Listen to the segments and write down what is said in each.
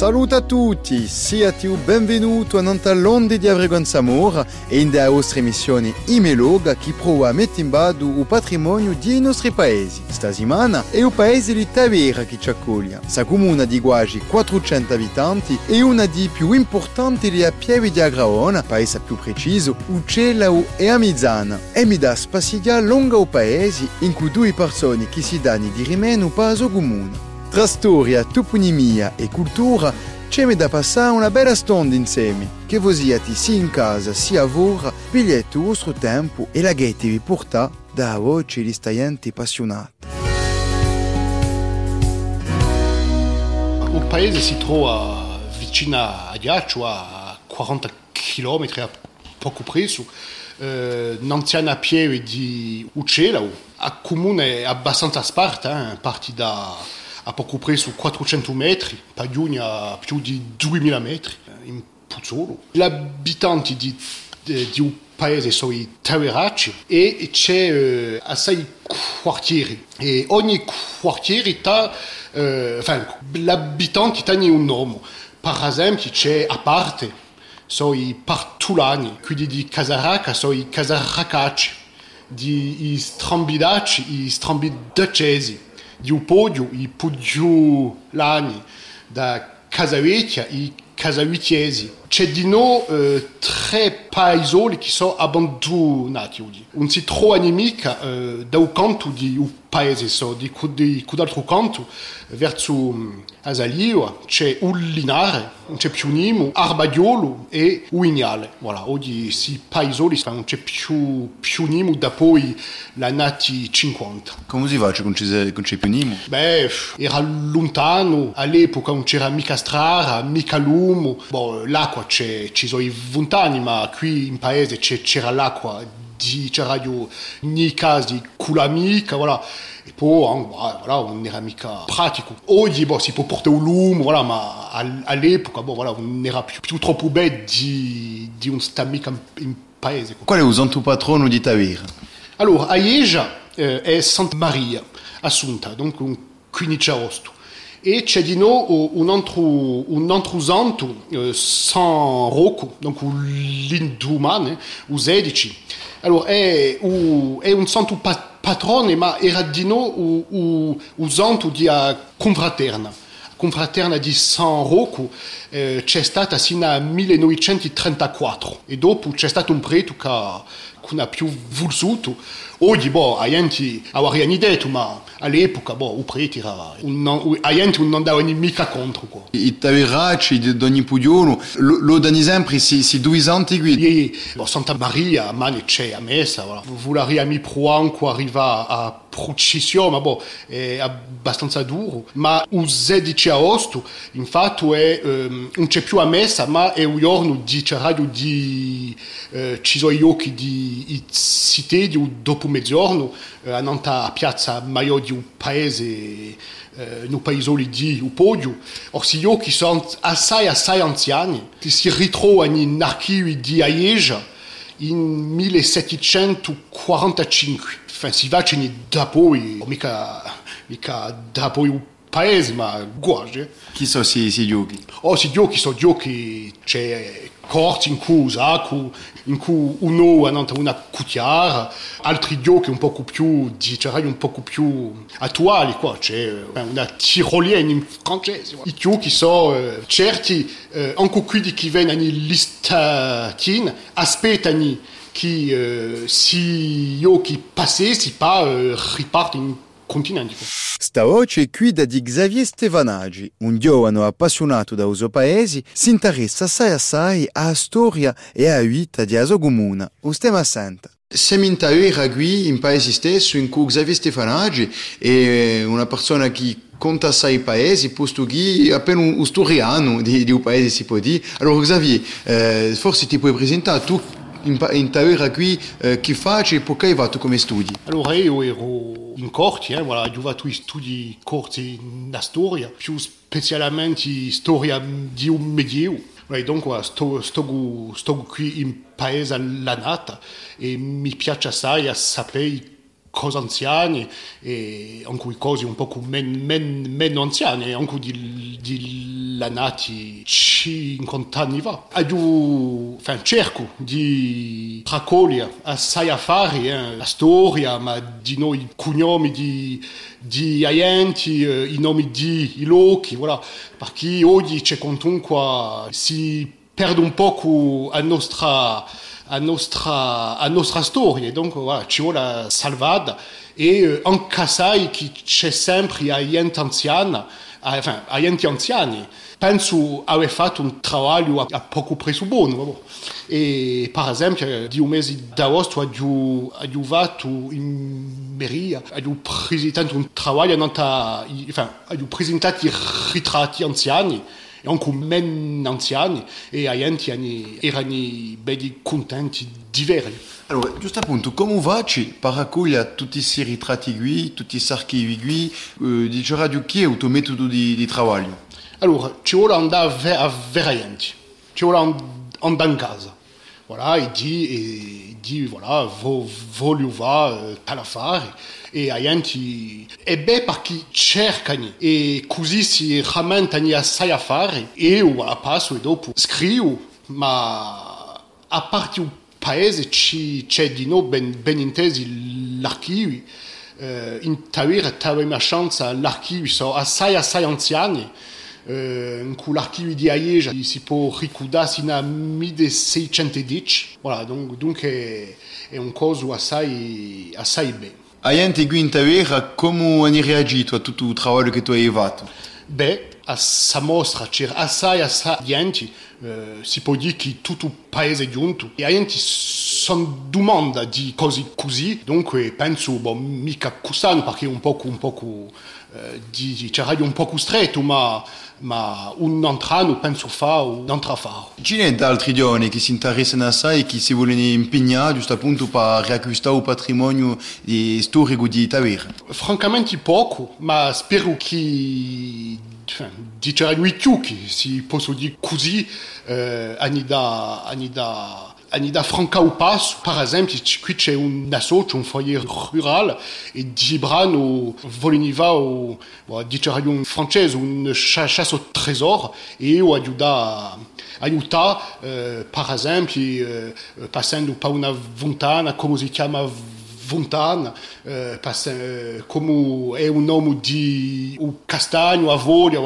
Salut a tutti, siate benvenuti a Nantalonde di Avregon Samor e in da vostra emissione Imeloga che prova a mettere in bado il patrimonio dei nostri paesi. Stasimana è il paese di Tavera che ci accoglie. Sa comune di quasi 400 abitanti e una dei più importanti di Pieve di Agraona, paese più preciso, Uccellau e Amizzana. E mi dà spassigia lunga o paesi in cui due persone che si danno di rimeno paso comune. Tra storia, toponimia e cultura c'è da passare una bella stonda insieme, che voi siate sia in casa sia a lavoro, pigliate il vostro tempo e la gaete vi porta da voce di staienti appassionati. Il paese si trova vicino a Ghiaccio, a 40 km a poco preso, eh, un'anziana pieve di Uccello, a comune abbastanza sparta, eh, parti da a poco preso 400 metri, Pagliuni a più di 2000 metri, in Puzzolo. Gli abitanti di, di, di un paese sono i Taveracci e c'è eh, assai quartieri e ogni quartiere ha, eh, enfin, l'abitanti hanno un nome. Per esempio c'è a parte, sono i Partulani, quelli di sono i Casaracacci, di Strambidacci, i Strambidacesi di Upodio i Pugiulani da Casavecchia i Casavitiesi. C'è di noi eh, tre paesoli che sono abbandonati oggi. Un si trova animica eh, da un canto di un paese, so, di, di, di altro canto, verso um, Asalio, c'è Ullinare, c'è Piunimo, Arbaiolo e Uignale. Voilà, oggi si paesoli, non c'è più Piunimo da poi la nati 50. Come si fa con c'è Piunimo? Beh, era lontano, all'epoca non c'era mica strada, mica lumo, l'acqua l'acqua c'è, ci sono i vent'anni, ma qui in paese c'era l'acqua, c'era nei casi con l'amica, voilà. E poi, voilà, non era mica pratico. Oggi boh, si può portare un lume, voilà, ma all'epoca boh, voilà, non era più, più troppo bello di, di un stamica in paese. Qual è il santo patrono di Tavira? Allora, a Ieja eh, è Santa Maria Assunta, donc un 15 agosto. e di nuovo un altro, un altro santo, eh, San Rocco, donc l'indumane, o 16. Allora, è, è un santo patrone, ma era di nuovo un santo di confraterna. Confraterna di San Rocco eh, c'è stata sino al 1934 e dopo c'è stato un prete ha più voluto. Oggi, boh, a gente aveva detto, ma all'epoca, boh, il prete era... Un, a gente non andava mica contro. Qua. I taveracci puglione, lo, si, si. E, boh, Santa Maria, mane c'è a messa, voilà. A mi proanco arriva a processione, ma boh, è abbastanza duro. Ma il 16 agosto, infatti, è, um, non c'è più a messa, ma è un giorno di radio di... Ci sono gli occhi di città dopo mezzogiorno, uh, a piazza Maior di un paese, eh, no paesoli di Upodio. Or, si io che sono assai, assai anziani, che si ritrovano in archivi di Aieja in 1745. Enfin, si va c'è da poi, mica, mica da poi un paese, ma guarda. Chi sono si, si giochi? Oh, si giochi sono giochi, c'è corti in cui usato, in cui uno ha una cucchiara, altri giochi un po' più, direi un po' più attuali, qua. c'è una tirolienne in francese. I giochi sono eh, certi, eh, anche quelli che vengono listati, aspettano che eh, si giochi passessi, poi eh, ripartono in continente. Sta voce è qui da di Xavier Stevanaggi, un giovane appassionato da uso paesi, si interessa assai assai alla storia e alla vita di Asogumuna, un stemma senta. Siamo in Tavera qui, in paese stesso, in cui Xavier Stefanaggi è una persona che conta assai i paesi, posto che appena un, un storiano di, di, un paese si può dire. Allora Xavier, eh, forse ti puoi presentare tu in, in Tavera qui eh, che fai e perché hai fatto come studi? Allora io ero in corti, eh, voilà, ho fatto studi corti in storia, più specialmente storia di un. Ouais, donc voilà, sto, sto, sto qui in paese alla nata e mi piace assai a sapere cose anziane e anche cose un po' meno men, meno anziane, anche di, di la nati 50 anni fa. Io enfin, cerco di raccogliere assai affari, eh, la storia, ma di noi cognomi di, di agenti, eh, i nomi di i lochi, voilà. perché oggi c'è comunque si perde un po' a nostra a nostra, storia. Donc voilà, ci vuole salvata e eh, anche sai che c'è sempre a gente anziana, a, enfin, a gente anziani. Penso aver fatto un lavoro a, a poco preso buono. E per esempio, di un mese d'agosto ho aiutato in Meria, ho presentato un lavoro, enfin, ho presentato i ritratti anziani anche men anziani e a gente erano ben contenti di vederli. Allora, giusto appunto, come facci per raccogliere tutti questi ritratti qui, tutti questi archivi qui, eh, di che è il tuo metodo di, di lavoro? Allora, ci vuole andare a vedere gente, ci vuole andare in casa. Voilà, e di, e di voilà, vo, voglio va tal affare e a gente è bene perché cercano e così si rammentano assai affari e io a passo e dopo scrivo ma a parte il paese c'è di nuovo ben, ben intesi l'archivio eh, in Tavira avevamo chance l'archivio sono assai assai anziani eh, in cui l'archivio di Aiege si può ricordare sino a 1610 voilà, donc, donc è, è un coso assai, assai bene a gente qui in Tavera come hanno reagito a tutto il lavoro che tu hai fatto? Beh, a sa mostra c'era assai assai gente, eh, si può dire che tutto il paese è giunto e a gente sono domanda di cose così, dunque penso, bon, mica costano perché un po' un po' eh, di, c'era un po' stretto, ma ma un anno penso fa o un altro fa. Ci sono altri giovani che si interessano assai e che si vogliono impegnare giusto appunto per riacquistare il patrimonio storico di Tavera? Francamente poco, ma spero che dicerai lui più che si posso dire così eh, anni da, anni da Anida Franca ou Passo, par exemple, qui c'è un associo, un foyer rural, e di brano voleniva o, dicere un francese, un chasse au trésor, e io aiuta, aiuta eh, per esempio, eh, passando per una fontana, come si chiama Fontana, eh, eh, come è un nome di un castagno, a voglia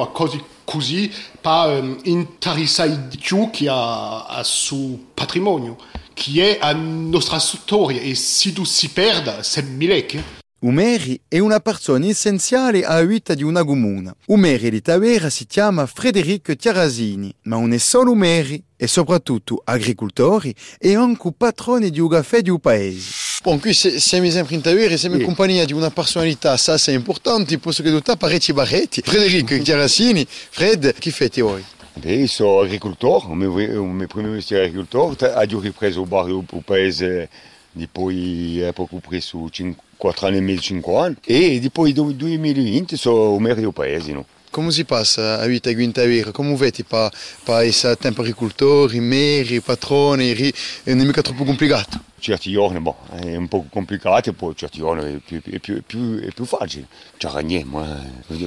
così, per um, di più che a, a suo patrimonio, che è la nostra storia e se tu si perde, c'est milec. Umeri è una persona essenziale alla vita di una comuna. Umeri di Tavera si chiama Federico Tiarasini, ma non è solo Umeri, è soprattutto agricoltori e anche patrone di un caffè di un paese. Bon, qui siamo sempre in Tavera e siamo in compagnia di una personalità assai importante, posso che tu parecchi barretti. Federico Tiarasini, Fred, chi fai voi? Beh, io sono agricoltore, il mio primo mestiere è agricoltore, ho ripreso il barrio il paese poi poco preso 4 anni e mezzo, 5 anni e poi nel 2020 sono del paese. No? Come si passa a vita qui in Tavera? Come vedi per, essere tempo agricoltori, meri, patroni? Non è mica troppo complicato? Certi giorni boh, è un po' complicato, poi certi giorni è più, è più, è più, è più facile. C'è niente, ma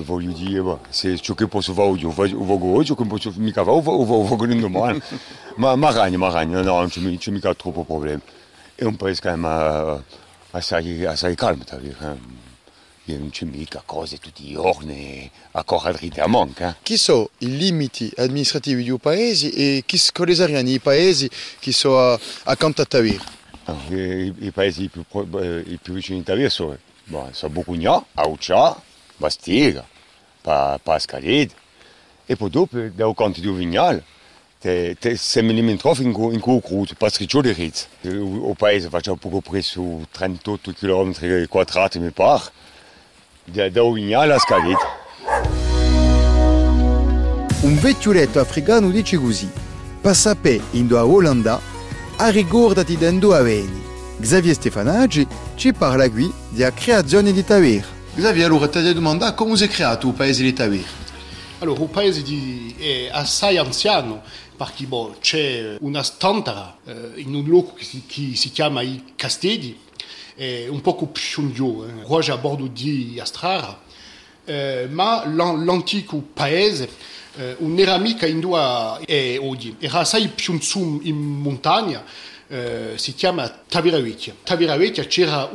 voglio dire, boh, se ciò che posso fare oggi, lo faccio oggi, ciò che posso mica fare, lo faccio domani. ma, ma ragno, ma ragno, no, non c'è mica troppo problema. È un paese che è assai, assai calmo, non c'è mica cose tutti i giorni a correre a manca. Chi sono i limiti amministrativi di un paese e chi sono i paesi che sono accanto a Tavir? No, i, I paesi più, i più vicini a Tavir sono, bon, sono Bucugnà, Auccia, Bastiga, Pascalet e poi dopo da canto di Vignale siamo limitrofi in, in Ritz. Paese poco presso 38 km quadrati mi pare, da, da Ovignale a Scalet. Un vecchioletto africano dice così, passapè in a Olanda, a ricordati dendo a veni. Xavier Stefanaggi ci parla qui della creazione di Tavera. Xavier, allora ti domanda come si è creato il paese di Tavera? Allora, il paese di, è assai anziano, perché bon, c'è una stantara eh, in un luogo che si, che si Castelli, un poco più in giù, eh. A bordo di Astrara, eh, ma l'antico paese eh, un'era mica in due è oggi, era assai più in su in montagna, eh, si chiama Taviravitia. Taviravitia c'era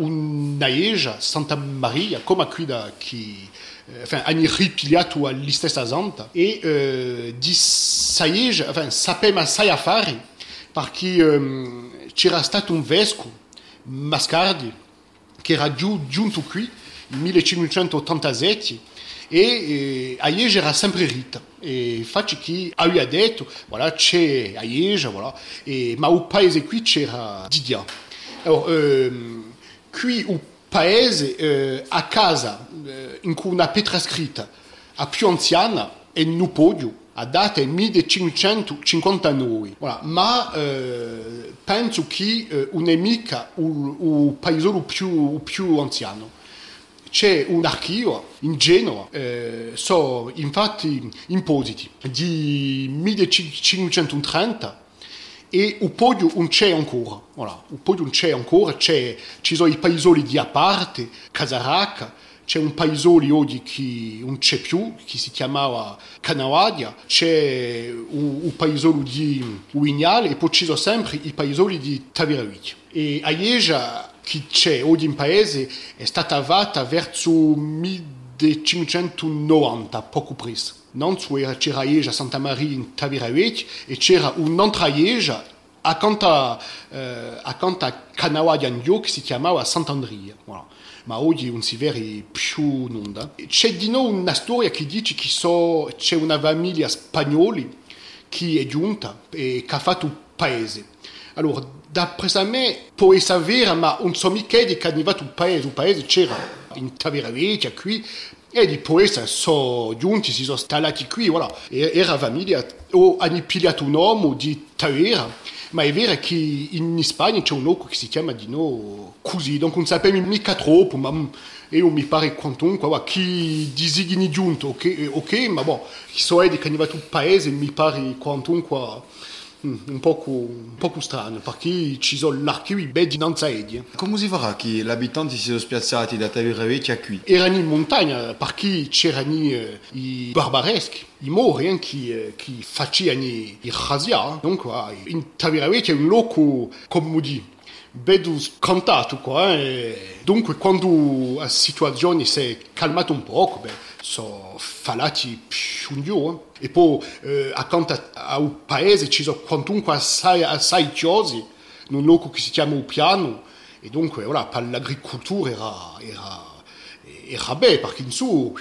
Santa Maria, come qui da eh, enfin, hanno ripigliato all'istessa zanta e eh, di Saige, enfin, sapeva assai affari perché um, un vescovo, Mascardi, che era giù, giunto qui nel 1587 e eh, a Liege era sempre rita. E infatti chi aveva detto, voilà, c'è a voilà, e, ma il paese qui c'era Didia. Allora, ehm, qui il paese eh, a casa eh, in cui una pietra scritta a più anziana è nel podio a data è 1559 voilà. ma eh, penso che eh, non è mica il paese più, più anziano c'è un archivio in Genova, eh, so infatti impositi di 1530 e il podio non c'è ancora, voilà. il podio non c'è ancora, c'è, ci sono i paesoli di a parte, Casaracca, c'è un paesolo oggi che non c'è più, che si chiamava Canavadia, c'è un, un paesolo di Uignale e poi ci sono sempre i paesoli di Taviravicchia. E a Ieja che c'è oggi in paese è stata avata verso 1590, poco prima. Non c'era Ieja Santa Maria in Taviravecchia e c'era un'altra Ieja accanto a, eh, accanto a Canavadia che si chiamava Sant'Andria. Voilà. Ma oggi non vede più. C'è di nuovo una storia che dice che so, c'è una famiglia spagnola che è giunta e che ha fatto il paese. Allora, d'après me essere vera, ma non so mica di il paese. Il paese c'era in Taveravecchia e di può essere sono giunti, si sono installati qui, voilà. Era famiglia, o hanno pigliato un uomo di Tavera, ma è vero che in Spagna c'è un loco che si chiama di no così, donc non sappiamo mica troppo, ma io mi pare quantunque, va, chi disigni giunto, ok, ok, ma boh, so è di che è il paese, mi pare quantunque un poco, un poco strano, perché ci sono l'archivio ben dinanzi a Edia. Come si farà che gli abitanti si sono spiazzati da Taviravecchia qui? Erano in montagna, perché c'erano eh, i barbareschi, i mori eh, che, che facevano i rasia. Dunque, in Taviravecchia è un luogo, come dire, vedo scontato qua. Eh. Dunque, quando la situazione si è calmata un po', beh, sono falati più in giù. E poi, eh, accanto al paese, ci sono quantunque assai, assai chiosi, in un luogo che si chiama Upiano. E dunque, voilà, per l'agricoltura era, era, era bene, perché in su...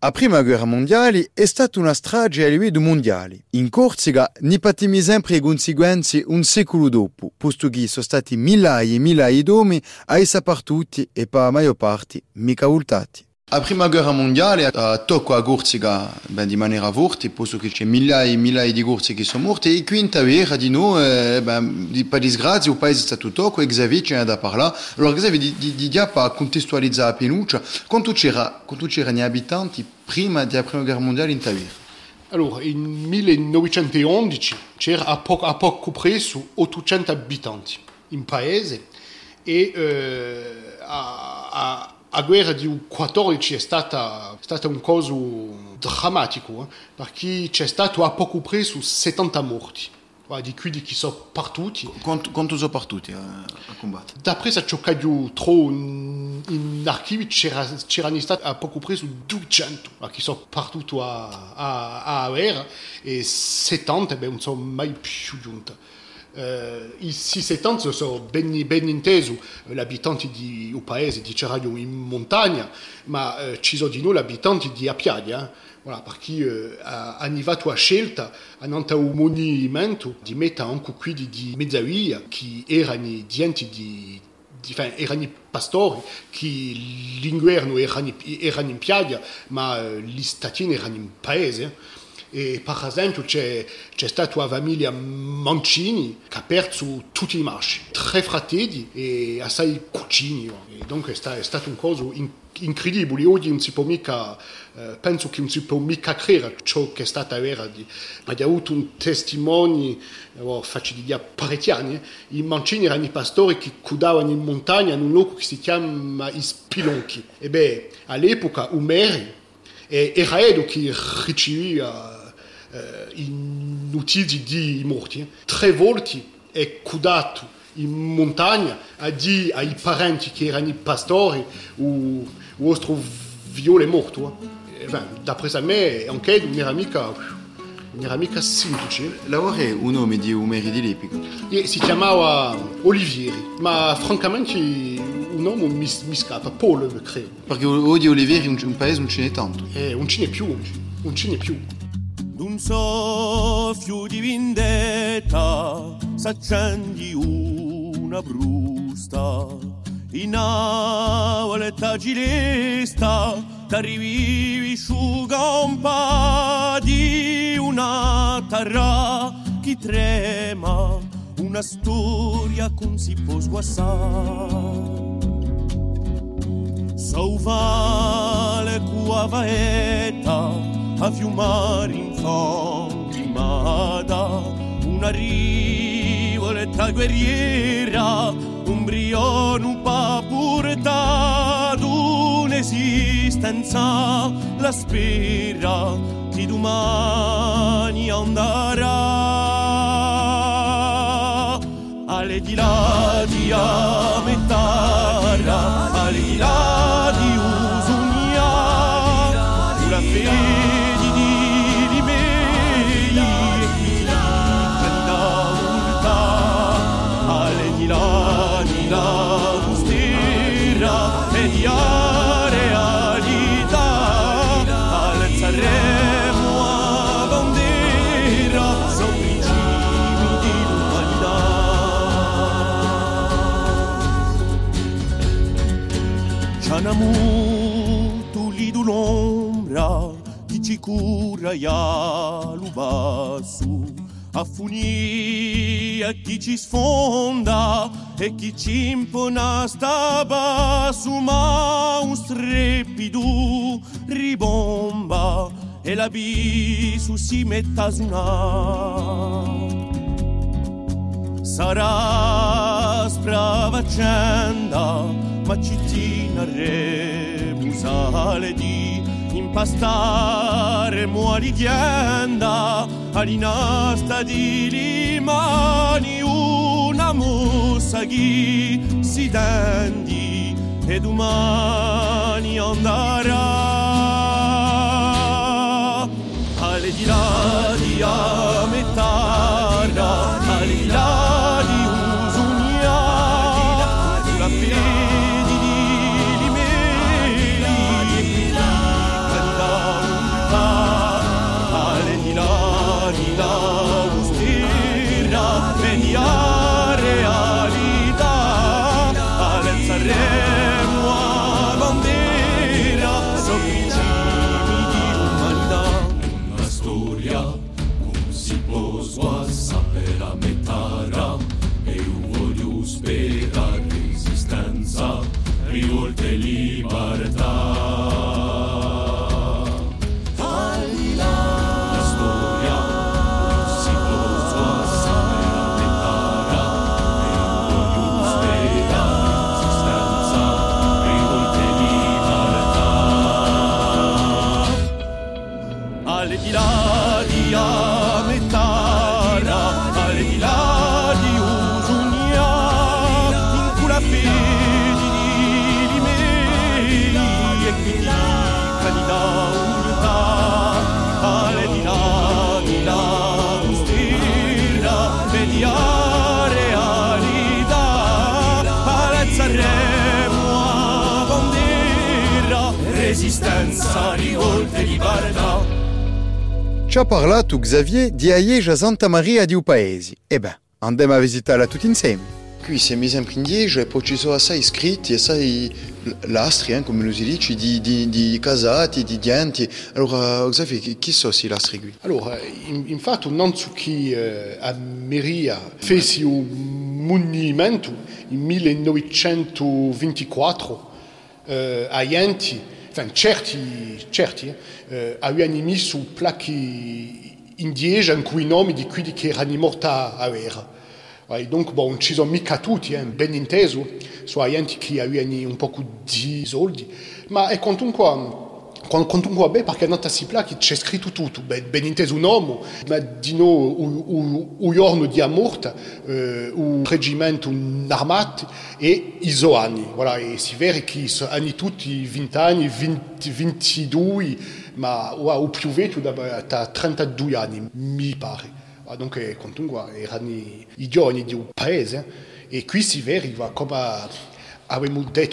A prima guerra mondiale è stata una strage a livello mondiale. In Corsica ne patimi sempre le conseguenze un secolo dopo, posto che sono stati migliaia e migliaia di uomini a essere partiti e per la maggior parte mica voltati. A prima guerra mondiale a tocco a Corsica ben, di maniera forte, posto che c'è migliaia e migliaia di corsi che sono morti e qui in Tavera di noi, eh, ben, di, per disgrazia, il paese è stato tocco e Xavier c'è da parlare. Xavier, di, di, di già per contestualizzare la penuccia, quanto c'era, quanto c'erano gli abitanti prima della prima guerra mondiale in Tavera? Allora, in 1911 c'era a poco, a poco preso 800 abitanti in paese e eh, a, a la guerra di 14 è stata, stata un caso drammatico, eh? perché c'è stato a poco preso 70 morti. di quelli che sono partiti. Quanto, quanto sono partiti a, a combattere? D'après ciò che troppo in, in archivi c'era, c'erano stati a poco preso 200 che sono partiti a, a, a guerra e 70 beh, non sono mai più giunti. Ici, c'est anni sono ben, ben inteso l'abitanti di un paese di Ceraglio in montagna, ma uh, ci sono di noi abitanti di Appiadia, eh? voilà, perché uh, hanno arrivato a scelta, hanno un monumento di mettere anche qui di, di Mezzavia, che erano dienti di, enfin, erano pastori, che l'inverno erano, erano in piaggia, ma uh, gli statini erano in paese. E per esempio c'è, c'è stata la famiglia Mancini che ha perso tutti i maschi, tre fratelli e assai cucini. E dunque è, sta, è stato un coso in, incredibile. Oggi non si può mica, eh, penso che non si può mica credere ciò che è stata vera. Di, ha avuto un testimone, oh, faccio di dire parecchi anni, i Mancini erano i pastori che cudavano in montagna in un luogo che si chiama Spilonchi. E beh, all'epoca Umeri era Edo che riceveva eh, in utilizzi di morti. Tre volte è cudato in montagna a dire ai parenti che erano i pastori o vostro viole morto. Eh, D'après me, anche non era mica, non era mica semplice. Lavora un nome di Lipico. E si chiamava Olivieri, ma francamente un nome mi, mi scappa, Paul credo. Perché oggi Olivieri in un paese non ce n'è tanto. Eh, non ce n'è più, non ce n'è più. D'un soffio di vendetta s'accendi una brusta. In auletta gilesta t'arrivi sciuga un pa di una terra che trema una storia con si può sguassare. Sauvale cua vaeta a fiumare in fangimada una rivoletta guerriera un brio non pa portato un'esistenza la spera che domani andrà alle di là di a cura ya lo basso a funì e chi ci sfonda e chi ci impona sta basso ma un strepido ribomba e l'abisso si mette a suonare. Sarà spravaccenda ma cittadina rebusale di impastare muori ghienda all'inasta di limani una mossa chi si tendi e domani andrà Ci ha parlato Xavier di Aieja Santa Maria di Upaesi. E beh, andiamo a visitarla tutti insieme. Qui siamo sempre indietro e poi ci sono assai iscritti, assai lastri, eh, come lo si dice, di, di, di casati, di dienti. Allora, Xavier, chi- sono questi lastri qui? Allora, in, infatti, innanzitutto eh, a Meria fece un monumento in 1924 eh, a Ienti, enfin, certi, certi eh, avevano messo placchi indietro in cui i nomi di quelli che erano morti a guerra. E donc, bon, ci sono mica tutti, eh, ben inteso, sono gente che avevano un po' di soldi, ma è comunque un beh, perché si che c'è scritto tutto, ben, un uomo, ma di no un giorno di eh, un reggimento armato e i suoi anni. Voilà, e si vede anni tutti 20 anni, 20, 22, ma wow, o più vecchio da, da 32 anni, mi pare. Donc, comunque erano i giorni di un paese qui si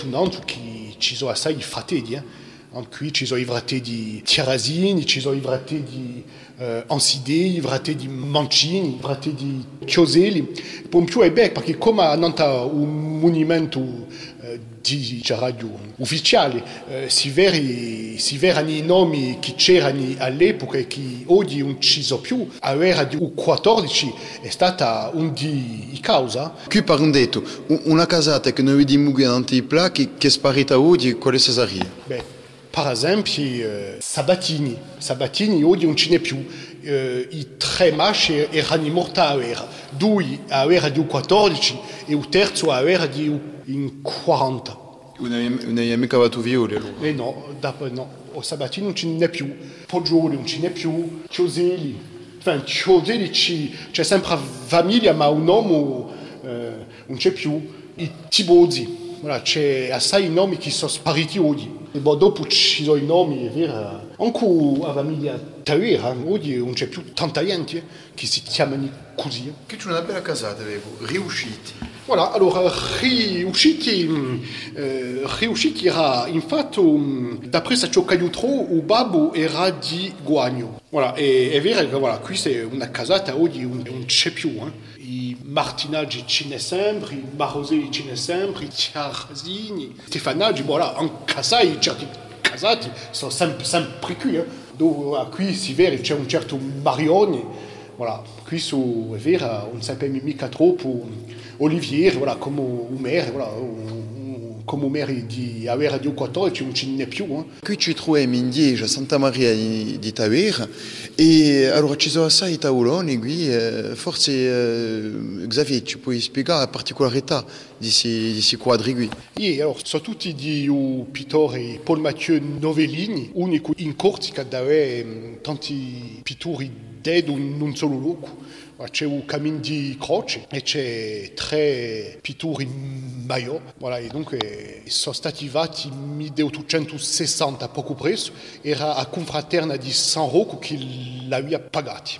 un altro che ci sono assai fratelli. Eh? Qui ci sono i fratelli Tirazini, ci sono i fratelli eh, Ansidei, i fratelli Mancini, i fratelli Chioselli. Per più è bello perché come hanno un monumento eh, di radio ufficiale, eh, si vede si vedono i nomi che c'erano all'epoca e che oggi non ci sono più. A era di 14 è stata un di causa. Qui par un detto, un- una casata che noi vediamo davanti ai placchi che è sparita oggi, quale sarebbe? Per esempio, eh, Sabatini. Sabatini oggi non ce n'è più. Eh, I tre maschi erano morti a guerra. Due a guerra di 14 e il terzo a guerra di in 40. Non abbiamo mica cavato viole allora. E no, dopo no. O Sabatini non ce n'è più. Poggioli non ce n'è più. Chioselli. Enfin, Chioselli c'è sempre famiglia, ma un uomo eh, non c'è più. I Tibozzi. Voilà, c'è assai nomi che sono spariti oggi. Poi dopo ci sono i nomi, vero. Anche la famiglia Tavera, oggi non c'è più tanta gente che si chiamano così. Qui c'è una bella casata, avevo, riusciti. Voilà, allora riusciti, mm, eh, riusciti era infatti, mm, d'après ciò che io trovo, il babbo era di Guagno. Voilà, e è vero che voilà, qui è una casata oggi non c'è più. Eh. I Martinaggi ce ne sempre, i Maroselli ce ne sempre, i Tiarzini, Stefanaggi, voilà, anche assai certi casati sono sempre, sempre qui. Eh. Dove qui si vede c'è un certo Marione, voilà, qui su, è vero, non sappiamo mica troppo. Olivier, voilà, come maire, voilà, un- come maire di avere di 14 non ce n'è più. Eh. Qui ci troviamo in Diege, a Santa Maria di, Tavera, e allora ci sono assai tavoloni qui, eh, forse eh, Xavier ci puoi spiegare la particolarità di questi quadri qui? E allora, sono tutti di un pittore Paul Mathieu Novellini, unico in Corsica dove avere tanti pittori dead in un solo luogo. C'è un cammino di croce e c'è tre pittori in maio. Voilà, e dunque sono stati fatti nel 1860, poco presto. Era a confraterna di San Rocco che l'aveva pagati.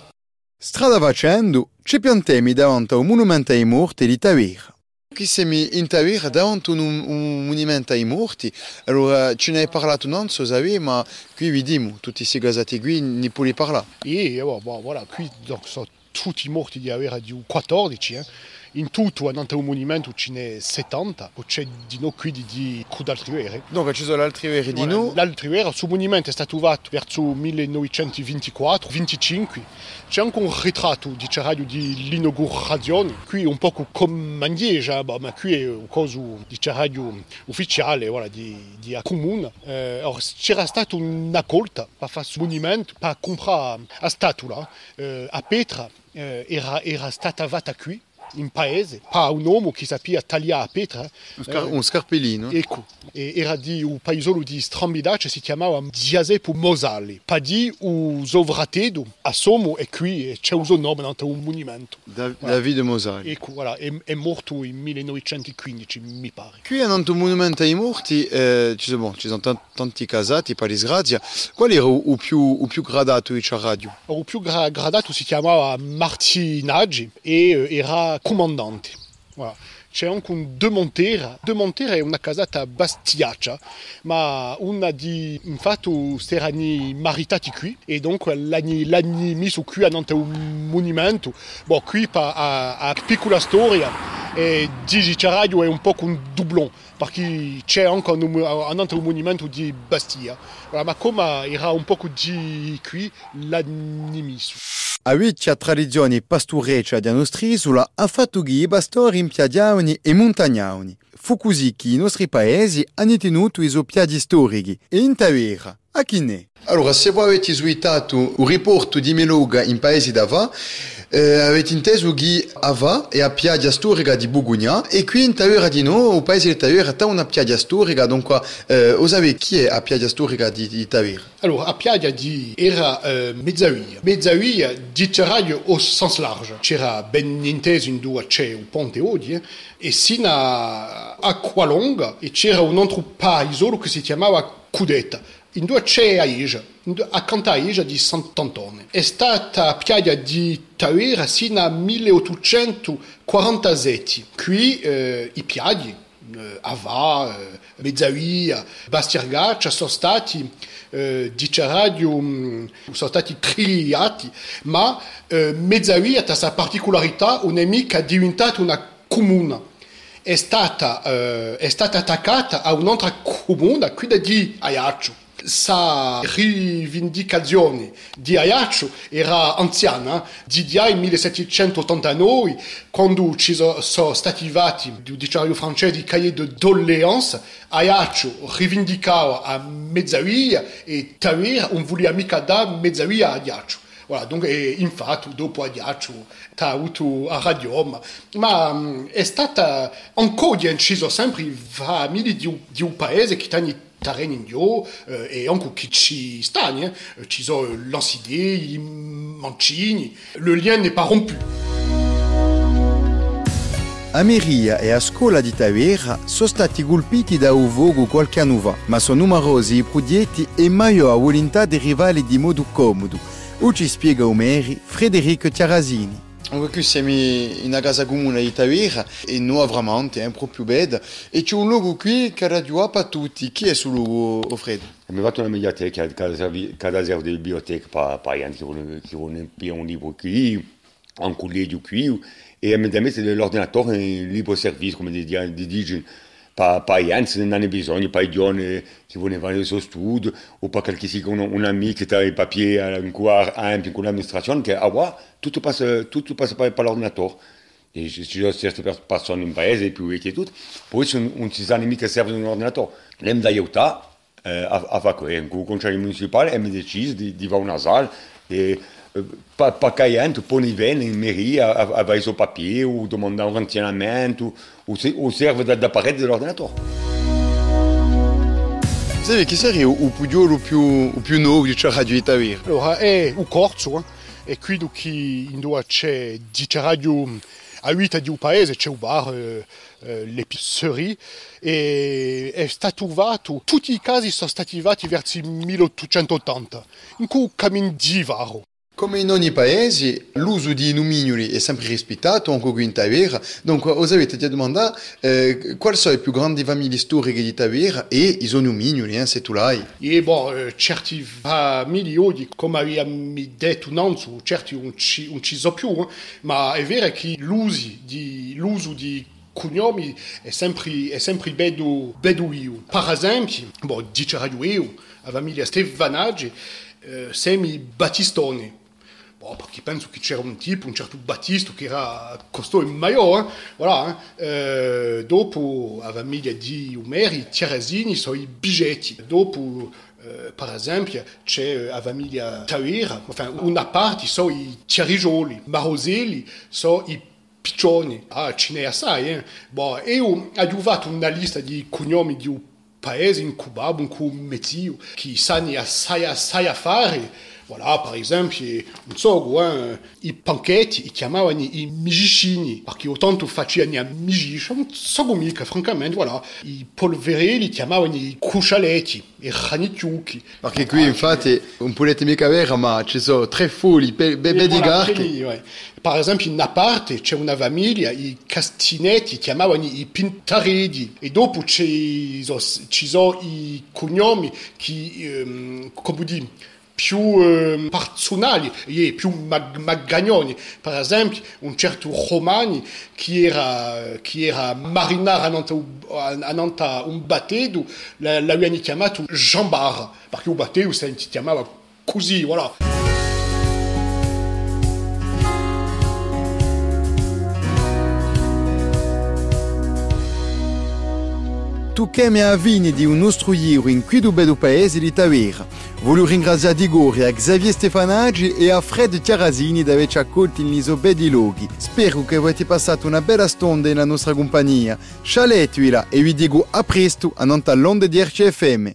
Strada facendo, ci piantemi davanti a un monumento ai morti di Tavera. Qui siamo in Tavera davanti a un, un monumento ai morti, allora ce ne hai parlato non so sapere, ma qui vediamo tutti questi gasati qui, ne puoi parlare? E eh, bon, voilà, qui donc, sono tutti morti di avere di 14. Eh. In tutto a Nantes un monumento ce n'è 70, poi c'è di no qui di, di Crudaltriere. Donc ci sono altri veri di noi. L'Altriere, monumento è stato fatto verso 1924-25. C'è anche un ritratto di radio di l'inaugurazione. Qui un po' come ma qui è un cosa di radio ufficiale voilà, di, di comune. Eh, or, c'era stata una colta per fare questo monumento, per comprare la statua eh, a Petra. Eh, era, era stata fatta qui, in paese, per un uomo che sapeva tagliare a Petra. Un, scar- un scarpellino. Ecco, e era di un paesolo di Strambidace, si chiamava Giaseppe Mosali. Pa di un sovratedo a Somo e qui e c'è un suo nome davanti un monumento. Da- David Mosali. Ecco, voilà, è, è morto nel 1915, mi pare. Qui a un monumento ai morti eh, ci, sono, ci sono tan- tanti casati per disgrazia. Qual era il più, più gradato di radio? Il più gra- gradato si chiamava Martinaggi e eh, era comandante. Voilà. c'è anche un De Montera. De Montera è una casata bastiaccia, ma una di infatti si erano maritati qui e dunque l'hanno l'hanno messo qui davanti a un monumento. Boh, qui a, a piccola storia e Gigi Radio è un po' un doublon perché c'è anche un, un altro monumento di Bastia. Voilà, ma come era un po' di qui l'hanno messo. A vecchia tradizione pastureccia di nostra isola ha fatto che i pastori impiadiauni e montagnani. Fu così che i nostri paesi hanno tenuto i suoi piadi storici e in Tavera, a Chinè. Allora, se voi avete suitato un riporto di Meloga in paesi d'Ava, eh, avete inteso che Ava è a piadia storica di Bugugna e qui in di il paese di Tavera, ha una storica, dunque, eh, lo sapete chi è a piadia storica di, di Tavera? Allora, a Piaggia di era eh, Mezzaia. Mezzaia di radio au sens large. C'era ben inteso in due c'è un ponte oggi e sino a Acqualonga e c'era un altro paesolo che si chiamava Cudetta. In due c'è a due- accanto a Igia di Sant'Antone. È stata Piaggia di Tavera sino a 1847. Qui eh, i piaggi eh, Ava, eh, Mezzaia, Bastirgaccia sono stati eh, dice radio mh, sono stati trigliati, ma eh, Mezzaia ha questa particolarità, una mica è diventata una comune. È stata, eh, è stata attaccata a un'altra comune, di Ajaccio. Sa rivendicazione di Ajaccio era anziana, di già nel 1789, quando ci so- sono stati fatti il dizionario francese di cahier de doléances, Ajaccio rivendicava a Mezzaia e Tavera non voleva mica dare Mezzaia a Ajaccio. Voilà, donc, e, infatti, dopo Adiaccio, ha avuto a radio, ma, mm, è stata ancora inciso sempre famiglie di, un- paese che hanno terreni in Dio eh, e anche chi ci eh. ci sono l'Ansidé, i Mancini, le lien n'est pas rompu. A Meria e a scuola di Tavera sono stati colpiti da un vogo qualche anno fa, ma sono numerosi i progetti e maior a volontà di rivali di modo comodo. O ci spiega Omeri Federico Chiarasini. Qui siamo in una casa comune di Tavera e non veramente, è proprio bella. E c'è un luogo qui che radio per tutti. Chi è sul luogo, Fred? Abbiamo fatto una mediateca, cada, servi- cada serve di biblioteca per, per gente che vuole, che vuole impiare un libro qui, un collegio qui, e abbiamo messo l'ordinatore in libero servizio, come di, di dici, per, per gente che non hanno bisogno, per i giovani che vogliono fare il suo studio, o per qualche si un, un amico che ha i papieri ancora ampli con l'amministrazione, che ah, wow, tutto passa, tutto passa per, per l'ordinatore. E ci ci sono certe per- persone in paese, più vecchie e tutto, poi ci sono- non ci sono mica servono un ordinatore. L'hem da aiutare eh, a, a fare questo. Con il consiglio municipale abbiamo deciso di, di fare una sala e eh, per per che gente poi viene in mairie a, a fare il suo papier o domandare un razionamento o, se, o serve da, da parete dell'ordinatore. Sai chi sarebbe il pugliolo più, più nuovo di radio di Tavera? Allora, è un corso, eh, e qui che in due c'è dice radio a 8 di un paese, c'è un bar, eh, eh, l'épicerie, e è stato usato, tutti i casi sono stati usati verso il 1880, in cui cammin di varo. Come in ogni paese, l'uso di nomignoli è sempre rispettato, anche in Tavera. Dunque, os avete di domandare eh, quali sono le più grandi famiglie storiche di Tavera e i sono nomignoli, eh, se tu l'hai? E bon, eh, certi famiglie come abbiamo detto innanzi, certi non ci, sono più, eh, ma è vero che l'uso di, cognomi è sempre, è sempre bello, bello io. Per esempio, la famiglia eh, semi Battistone. Bon, perché penso che c'era un tipo, un certo Battisto, che era costato in maior, eh? voilà, eh. Dopo la famiglia di Umeri, Terrasini, sono i bigetti. Dopo, eh, per esempio, c'è la famiglia Tavera, enfin, una parte sono i Tiarigioli, Maroselli, sono i piccioni. Ah, ce n'è assai, eh. Bon, io ho aiutato una lista di cognomi di un paese in Cuba, un cu mezzio, che sanno assai, assai a fare, Voilà, par exemple, i- non so, hein, i panchetti, i chiamavano i migicini, perché io tanto facevano a migicia, non so mica, francamente, voilà. I polverelli chiamavano i cuscialetti, i ranitiucchi. Perché qui infatti un potete mica vera, ma ci sono tre fuli, be, be, be di ouais. Per esempio in una parte c'è una famiglia, i castinetti chiamavano i pintaredi e dopo ci sono, ci sono i cognomi che, ehm, come dire, più ehm, personali e più mag- magagnoni. Per esempio un certo Romani che era, che era marinaro annanta un battedo, l'avevano chiamato Jean Barra, perché un battedo si chiamava così, voilà. Tu chiami a vini di un nostro giro in qui du bedo paese di Tavera. Voglio ringraziare di Gori a Xavier Stefanaggi e a Fred Chiarasini di averci accolti in l'iso di loghi. Spero che avete passato una bella stonda nella nostra compagnia. Ciao e vi dico a presto a non l'onde di RCFM.